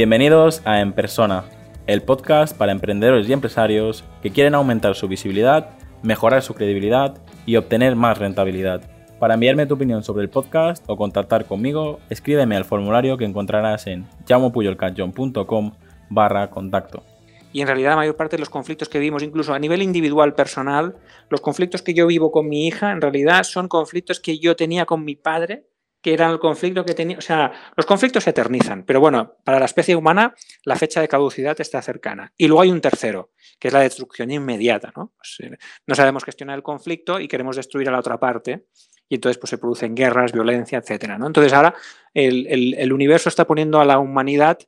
Bienvenidos a En Persona, el podcast para emprendedores y empresarios que quieren aumentar su visibilidad, mejorar su credibilidad y obtener más rentabilidad. Para enviarme tu opinión sobre el podcast o contactar conmigo, escríbeme al formulario que encontrarás en llamopuyolcanchon.com barra contacto. Y en realidad la mayor parte de los conflictos que vivimos, incluso a nivel individual, personal, los conflictos que yo vivo con mi hija, en realidad son conflictos que yo tenía con mi padre que era el conflicto que tenía. O sea, los conflictos se eternizan, pero bueno, para la especie humana la fecha de caducidad está cercana. Y luego hay un tercero, que es la destrucción inmediata. ¿no? Pues, eh, no sabemos gestionar el conflicto y queremos destruir a la otra parte, y entonces pues, se producen guerras, violencia, etc. ¿no? Entonces ahora el, el universo está poniendo a la humanidad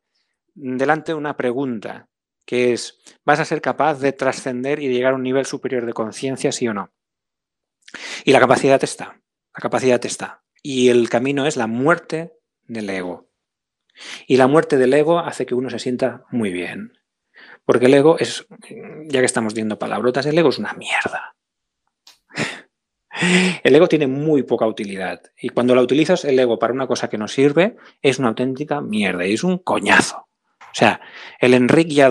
delante de una pregunta, que es, ¿vas a ser capaz de trascender y de llegar a un nivel superior de conciencia, sí o no? Y la capacidad está, la capacidad está y el camino es la muerte del ego. Y la muerte del ego hace que uno se sienta muy bien. Porque el ego es, ya que estamos viendo palabrotas, el ego es una mierda. El ego tiene muy poca utilidad. Y cuando la utilizas el ego para una cosa que no sirve, es una auténtica mierda y es un coñazo. O sea, el Enrique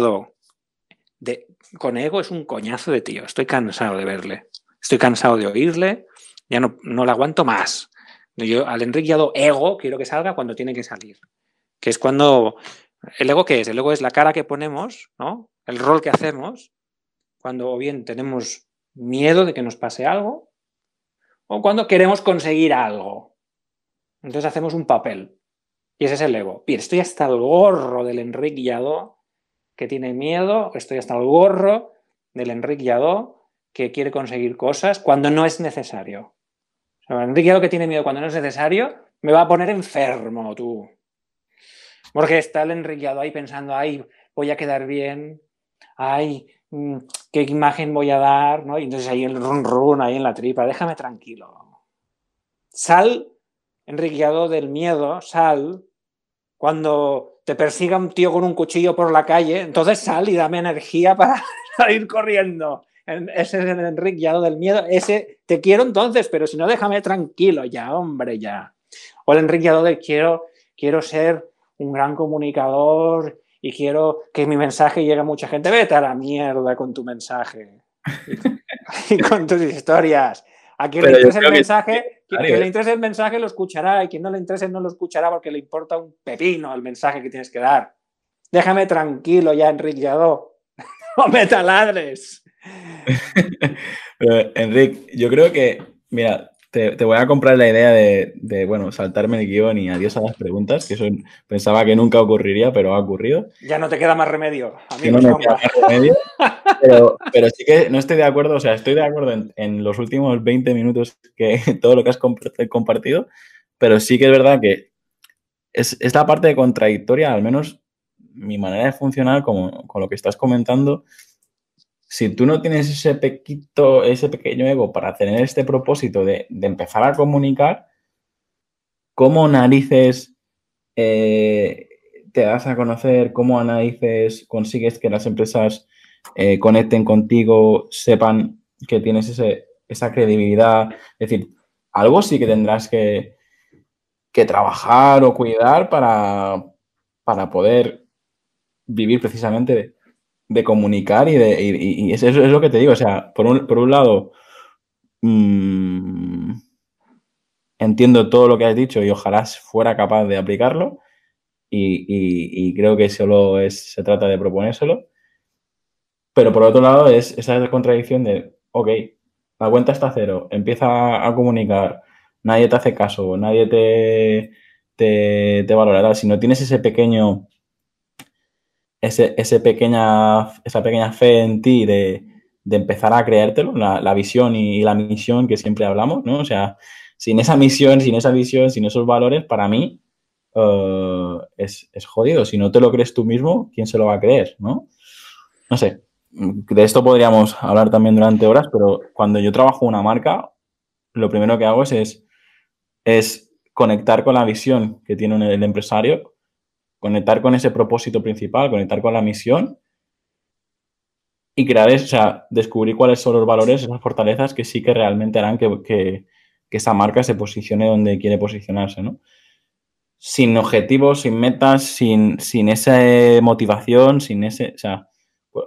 de, con ego es un coñazo de tío. Estoy cansado de verle. Estoy cansado de oírle. Ya no, no le aguanto más. Yo al Enrique ego quiero que salga cuando tiene que salir. Que es cuando. ¿El ego qué es? El ego es la cara que ponemos, ¿no? El rol que hacemos cuando o bien tenemos miedo de que nos pase algo o cuando queremos conseguir algo. Entonces hacemos un papel. Y ese es el ego. Bien, estoy hasta el gorro del Enrique que tiene miedo, estoy hasta el gorro del Enrique que quiere conseguir cosas cuando no es necesario. Lo que tiene miedo cuando no es necesario, me va a poner enfermo, tú. Porque está el enriqueado ahí pensando, ay, voy a quedar bien, ay, mm, qué imagen voy a dar, ¿no? Y entonces ahí el run run, ahí en la tripa, déjame tranquilo. Sal, enriqueado del miedo, sal, cuando te persiga un tío con un cuchillo por la calle, entonces sal y dame energía para salir corriendo ese es el Enrique ya del miedo, ese te quiero entonces, pero si no déjame tranquilo ya, hombre, ya. O el Enrique Yado de quiero, quiero ser un gran comunicador y quiero que mi mensaje llegue a mucha gente. Vete a la mierda con tu mensaje y con tus historias. A quien le interese el mensaje, quien, le interese el mensaje lo escuchará y quien no le interese no lo escuchará porque le importa un pepino el mensaje que tienes que dar. Déjame tranquilo ya, Enrique Yado. no me taladres. Enrique, yo creo que, mira, te, voy a comprar la idea de, bueno, saltarme el guion y adiós a las preguntas, que eso pensaba que nunca ocurriría, pero ha ocurrido. Ya no te queda más remedio. pero, pero, sí que no estoy de acuerdo, o sea, estoy de acuerdo en, los últimos 20 minutos que todo lo que has compartido, pero sí que es verdad que es, esta parte contradictoria, al menos mi manera de funcionar, como, con lo que estás comentando, si tú no tienes ese pequito, ese pequeño ego para tener este propósito de, empezar a comunicar, ¿cómo narices eh, te das a conocer? ¿Cómo narices consigues que las empresas eh, conecten contigo, sepan que tienes esa credibilidad? Es decir, algo sí que tendrás que, trabajar o cuidar para, para poder vivir precisamente de comunicar y de. Y, eso, es lo que te digo. O sea, por un, por un lado, mm, entiendo todo lo que has dicho y ojalá fuera capaz de aplicarlo. Y, creo que solo es, se trata de proponérselo. Pero por otro lado, es esa contradicción de, ok, la cuenta está cero, empieza a comunicar, nadie te hace caso, nadie te, te valorará. Si no tienes ese pequeño ese, pequeña, esa pequeña fe en ti de, empezar a creértelo, la, visión y, la misión que siempre hablamos, ¿no? O sea, sin esa misión, sin esa visión, sin esos valores, para mí eh, es, jodido. Si no te lo crees tú mismo, ¿quién se lo va a creer, no? No sé. De esto podríamos hablar también durante horas, pero cuando yo trabajo una marca, lo primero que hago es, es conectar con la visión que tiene el empresario conectar con ese propósito principal, conectar con la misión y crear, o sea, descubrir cuáles son los valores, esas fortalezas que sí que realmente harán que, esa marca se posicione donde quiere posicionarse, ¿no? sin objetivos, sin metas, sin, sin esa motivación, sin ese. O sea, pues,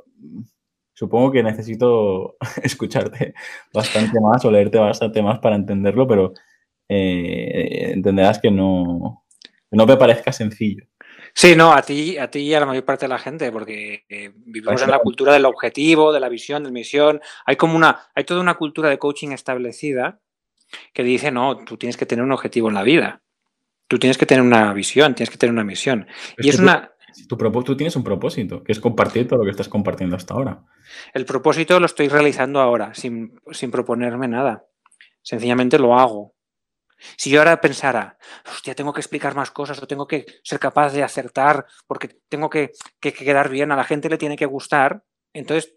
supongo que necesito escucharte bastante más o leerte bastante más para entenderlo, pero eh, entenderás que no, no me parezca sencillo. Sí, no, a ti, a ti y a la mayor parte de la gente, porque eh, vivimos en la cultura del objetivo, de la visión, de la misión. Hay como una, hay toda una cultura de coaching establecida que dice, no, tú tienes que tener un objetivo en la vida. Tú tienes que tener una visión, tienes que tener una misión. y es una... Tu, tú tienes un propósito, que es compartir todo lo que estás compartiendo hasta ahora. El propósito lo estoy realizando ahora, sin, sin proponerme nada. Sencillamente lo hago. Si yo ahora pensara, hostia, tengo que explicar más cosas o tengo que ser capaz de acertar porque tengo que, que, quedar bien, a la gente le tiene que gustar, entonces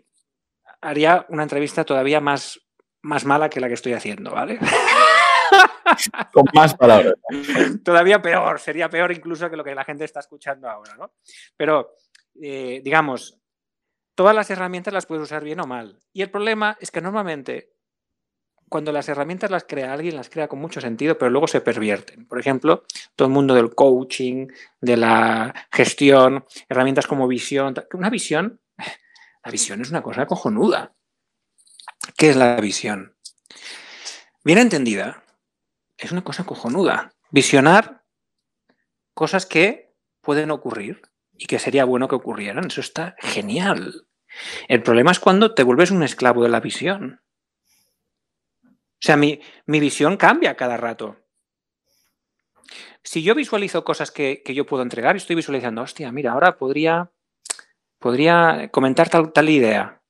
haría una entrevista todavía más, más mala que la que estoy haciendo, ¿vale? Con más palabras. Todavía peor, sería peor incluso que lo que la gente está escuchando ahora, ¿no? Pero, eh, digamos, todas las herramientas las puedes usar bien o mal. Y el problema es que normalmente cuando las herramientas las crea alguien, las crea con mucho sentido, pero luego se pervierten. Por ejemplo, todo el mundo del coaching, de la gestión, herramientas como visión. Una visión, la visión es una cosa cojonuda. ¿Qué es la visión? Bien entendida, es una cosa cojonuda. Visionar cosas que pueden ocurrir y que sería bueno que ocurrieran. Eso está genial. El problema es cuando te vuelves un esclavo de la visión. O sea, mi, visión cambia cada rato. Si yo visualizo cosas que, yo puedo entregar y estoy visualizando, hostia, mira, ahora podría, podría comentar tal, tal idea,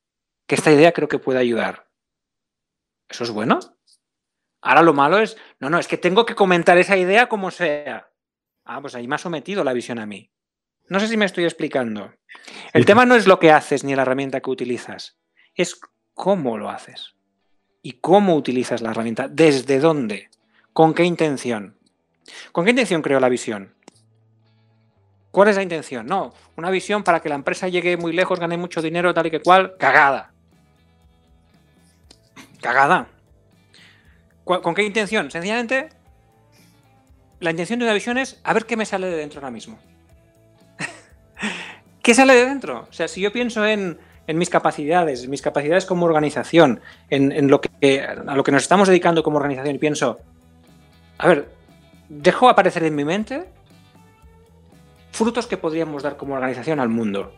que esta idea creo que puede ayudar. ¿Eso es bueno? Ahora lo malo es, no, no, es que tengo que comentar esa idea como sea. Ah, pues ahí me ha sometido la visión a mí. No sé si me estoy explicando. El tema no es lo que haces ni la herramienta que utilizas, es cómo lo haces y cómo utilizas la herramienta, desde dónde, con qué intención. ¿Con qué intención creo la visión? ¿Cuál es la intención? No, una visión para que la empresa llegue muy lejos, gane mucho dinero, tal y que cual, cagada. Cagada. ¿Con qué intención? Sencillamente, la intención de una visión es a ver qué me sale de dentro ahora mismo. ¿Qué sale de dentro? O sea, si yo pienso en en mis capacidades, en mis capacidades como organización, en, lo que, a lo que nos estamos dedicando como organización y pienso, a ver, dejo aparecer en mi mente frutos que podríamos dar como organización al mundo.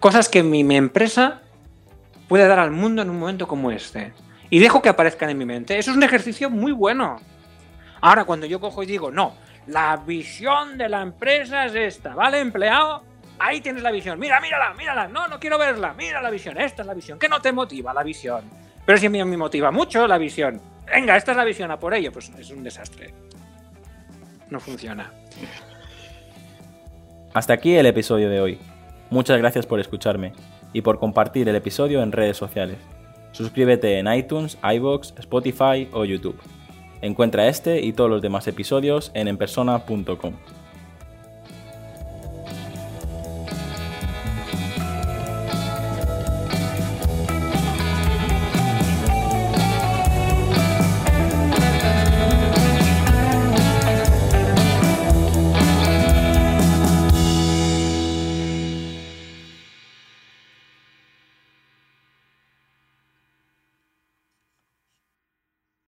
Cosas que mi, mi empresa puede dar al mundo en un momento como este. Y dejo que aparezcan en mi mente. Eso es un ejercicio muy bueno. Ahora, cuando yo cojo y digo, no, la visión de la empresa es esta, ¿vale, empleado? Ahí tienes la visión. Mira, mírala, mírala. No, no quiero verla. Mira la visión. Esta es la visión. ¿Qué no te motiva la visión? Pero si a mí me motiva mucho la visión. Venga, esta es la visión a por ello. Pues es un desastre. No funciona. Hasta aquí el episodio de hoy. Muchas gracias por escucharme y por compartir el episodio en redes sociales. Suscríbete en iTunes, iBox, Spotify o YouTube. Encuentra este y todos los demás episodios en enpersona.com.